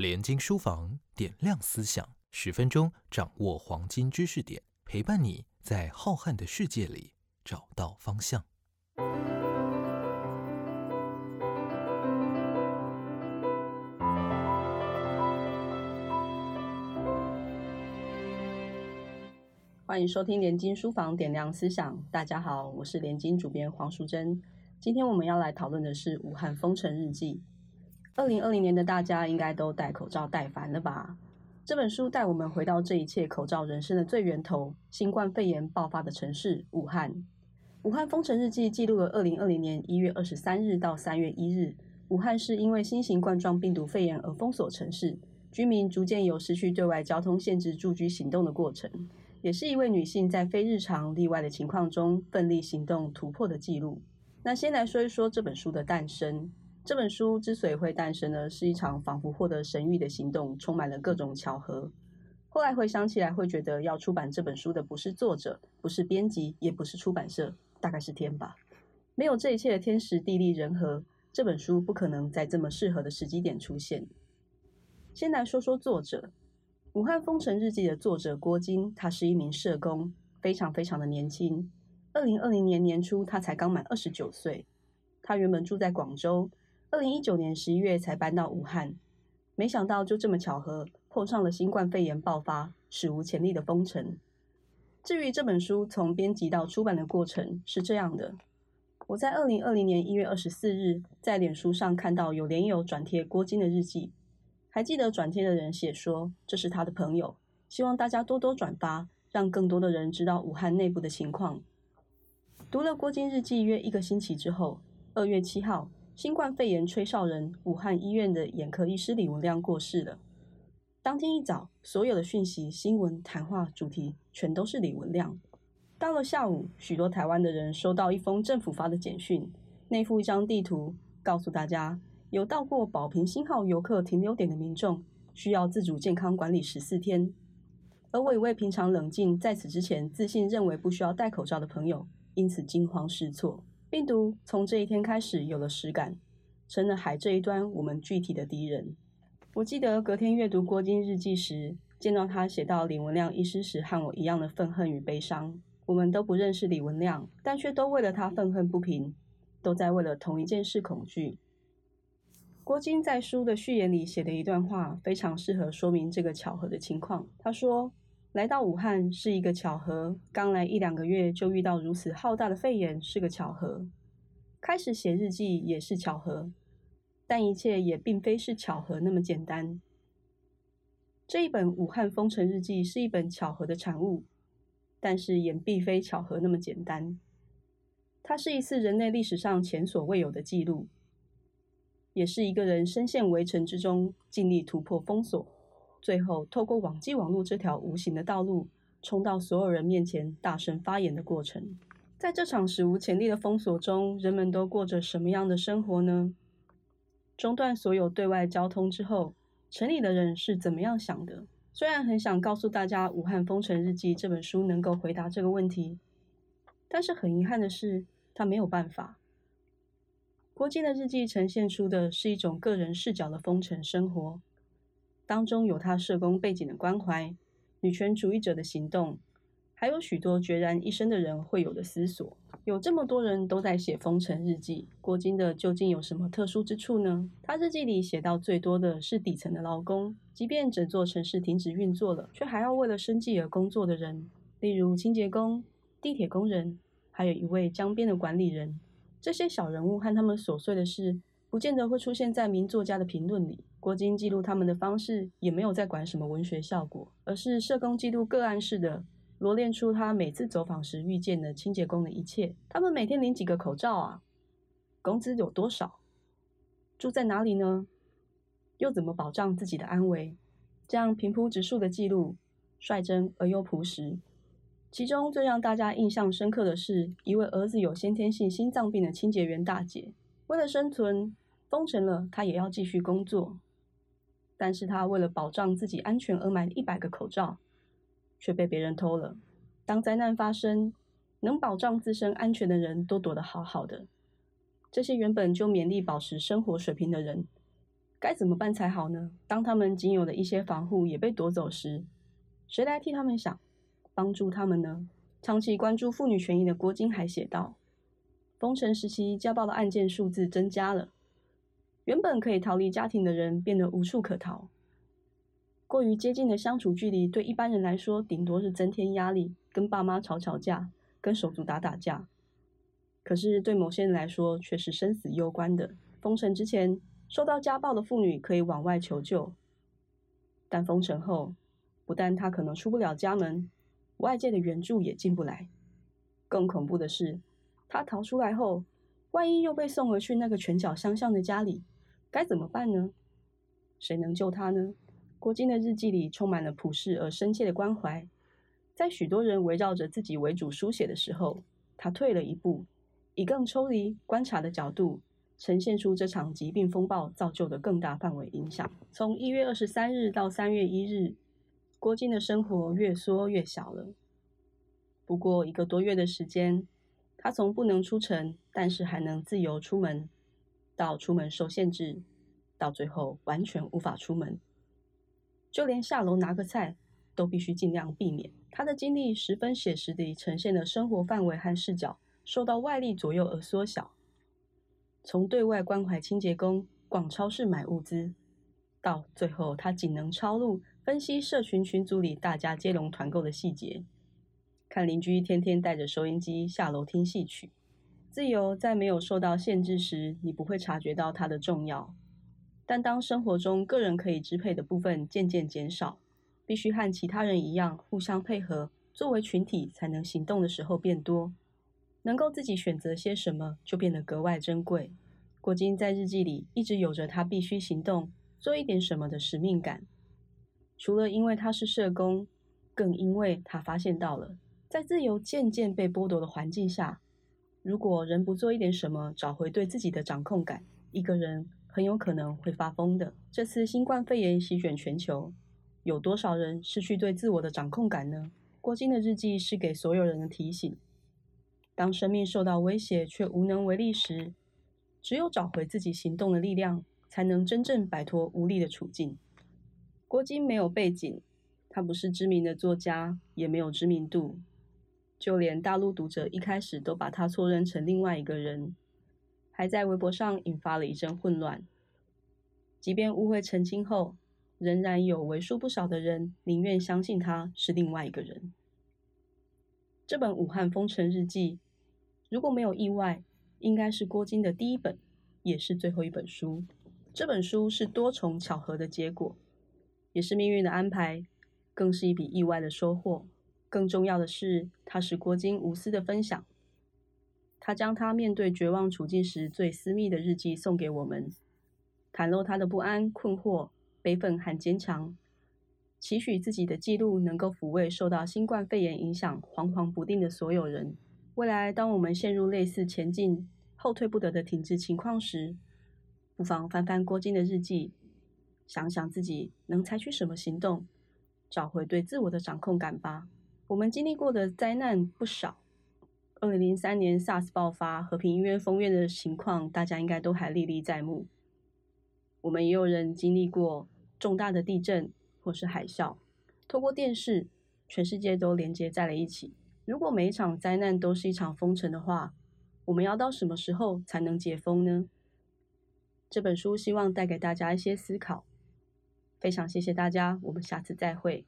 联经书房点亮思想，十分钟掌握黄金知识点，陪伴你在浩瀚的世界里找到方向。欢迎收听联经书房点亮思想。大家好，我是联经主编黄淑珍。今天我们要来讨论的是武汉封城日记。二零二零年的大家应该都戴口罩戴烦了吧？这本书带我们回到这一切口罩人生的最源头——新冠肺炎爆发的城市武汉。武汉封城日记记录了二零二零年一月二十三日到三月一日，武汉市因为新型冠状病毒肺炎而封锁城市，居民逐渐有失去对外交通限制住居行动的过程。也是一位女性在非日常例外的情况中奋力行动突破的记录。那先来说一说这本书的诞生。这本书之所以会诞生呢，是一场仿佛获得神谕的行动，充满了各种巧合。后来回想起来，会觉得要出版这本书的不是作者，不是编辑，也不是出版社，大概是天吧。没有这一切的天时地利人和，这本书不可能在这么适合的时机点出现。先来说说作者。《武汉封城日记》的作者郭晶，他是一名社工，非常非常的年轻。二零二零年年初，他才刚满二十九岁。他原本住在广州，二零一九年十一月才搬到武汉。没想到就这么巧合，碰上了新冠肺炎爆发，史无前例的封城。至于这本书从编辑到出版的过程是这样的：我在二零二零年一月二十四日，在脸书上看到有连友转贴郭晶的日记。还记得转贴的人写说，这是他的朋友，希望大家多多转发，让更多的人知道武汉内部的情况。读了郭晶日记约一个星期之后，二月七号，新冠肺炎吹哨人武汉医院的眼科医师李文亮过世了。当天一早，所有的讯息、新闻、谈话主题全都是李文亮。到了下午，许多台湾的人收到一封政府发的简讯，内附一张地图，告诉大家。有到过宝瓶星号游客停留点的民众，需要自主健康管理十四天。而我一位平常冷静，在此之前自信认为不需要戴口罩的朋友，因此惊慌失措。病毒从这一天开始有了实感，成了海这一端我们具体的敌人。我记得隔天阅读郭晶日记时，见到他写到李文亮医师时，和我一样的愤恨与悲伤。我们都不认识李文亮，但却都为了他愤恨不平，都在为了同一件事恐惧。郭晶在书的序言里写的一段话，非常适合说明这个巧合的情况。他说：“来到武汉是一个巧合，刚来一两个月就遇到如此浩大的肺炎是个巧合，开始写日记也是巧合，但一切也并非是巧合那么简单。这一本《武汉封城日记》是一本巧合的产物，但是也并非巧合那么简单。它是一次人类历史上前所未有的记录。”也是一个人深陷围城之中，尽力突破封锁，最后透过网际网络这条无形的道路，冲到所有人面前大声发言的过程。在这场史无前例的封锁中，人们都过着什么样的生活呢？中断所有对外交通之后，城里的人是怎么样想的？虽然很想告诉大家《武汉封城日记》这本书能够回答这个问题，但是很遗憾的是，他没有办法。郭靖的日记呈现出的是一种个人视角的封城生活，当中有他社工背景的关怀、女权主义者的行动，还有许多决然一生的人会有的思索。有这么多人都在写封城日记，郭晶的究竟有什么特殊之处呢？他日记里写到最多的是底层的劳工，即便整座城市停止运作了，却还要为了生计而工作的人，例如清洁工、地铁工人，还有一位江边的管理人。这些小人物和他们琐碎的事，不见得会出现在名作家的评论里。郭晶记录他们的方式，也没有在管什么文学效果，而是社工记录个案式的罗列出他每次走访时遇见的清洁工的一切。他们每天领几个口罩啊？工资有多少？住在哪里呢？又怎么保障自己的安危？这样平铺直述的记录，率真而又朴实。其中最让大家印象深刻的是，一位儿子有先天性心脏病的清洁员大姐，为了生存，封城了，她也要继续工作。但是他为了保障自己安全而买了一百个口罩，却被别人偷了。当灾难发生，能保障自身安全的人都躲得好好的，这些原本就勉力保持生活水平的人，该怎么办才好呢？当他们仅有的一些防护也被夺走时，谁来替他们想，帮助他们呢？长期关注妇女权益的郭金海写道：“封城时期家暴的案件数字增加了，原本可以逃离家庭的人变得无处可逃。过于接近的相处距离对一般人来说，顶多是增添压力，跟爸妈吵吵架，跟手足打打架。可是对某些人来说，却是生死攸关的。封城之前，受到家暴的妇女可以往外求救，但封城后，不但她可能出不了家门。”外界的援助也进不来，更恐怖的是，她逃出来后，万一又被送回去那个拳脚相向的家里，该怎么办呢？谁能救他呢？郭金的日记里充满了朴实而深切的关怀，在许多人围绕着自己为主书写的时候，他退了一步，以更抽离观察的角度，呈现出这场疾病风暴造就的更大范围影响。从一月二十三日到三月一日。郭金的生活越缩越小了。不过一个多月的时间，他从不能出城，但是还能自由出门，到出门受限制，到最后完全无法出门，就连下楼拿个菜都必须尽量避免。他的经历十分写实地呈现了生活范围和视角受到外力左右而缩小。从对外关怀清洁工、逛超市买物资，到最后他仅能抄录。分析社群群组里大家接龙团购的细节，看邻居天天带着收音机下楼听戏曲。自由在没有受到限制时，你不会察觉到它的重要；但当生活中个人可以支配的部分渐渐减少，必须和其他人一样互相配合，作为群体才能行动的时候变多，能够自己选择些什么就变得格外珍贵。郭晶在日记里一直有着他必须行动、做一点什么的使命感。除了因为他是社工，更因为他发现到了，在自由渐渐被剥夺的环境下，如果人不做一点什么，找回对自己的掌控感，一个人很有可能会发疯的。这次新冠肺炎席卷全球，有多少人失去对自我的掌控感呢？郭晶的日记是给所有人的提醒：当生命受到威胁却无能为力时，只有找回自己行动的力量，才能真正摆脱无力的处境。郭晶没有背景，他不是知名的作家，也没有知名度，就连大陆读者一开始都把他错认成另外一个人，还在微博上引发了一阵混乱。即便误会澄清后，仍然有为数不少的人宁愿相信他是另外一个人。这本《武汉封城日记》，如果没有意外，应该是郭晶的第一本，也是最后一本书。这本书是多重巧合的结果。也是命运的安排，更是一笔意外的收获。更重要的是，它是郭晶无私的分享。他将他面对绝望处境时最私密的日记送给我们，袒露他的不安、困惑、悲愤和坚强，期许自己的记录能够抚慰受到新冠肺炎影响惶惶不定的所有人。未来，当我们陷入类似前进后退不得的停滞情况时，不妨翻翻郭晶的日记。想想自己能采取什么行动，找回对自我的掌控感吧。我们经历过的灾难不少，二零零三年 SARS 爆发，和平医院封院的情况，大家应该都还历历在目。我们也有人经历过重大的地震或是海啸，透过电视，全世界都连接在了一起。如果每一场灾难都是一场封城的话，我们要到什么时候才能解封呢？这本书希望带给大家一些思考。非常谢谢大家，我们下次再会。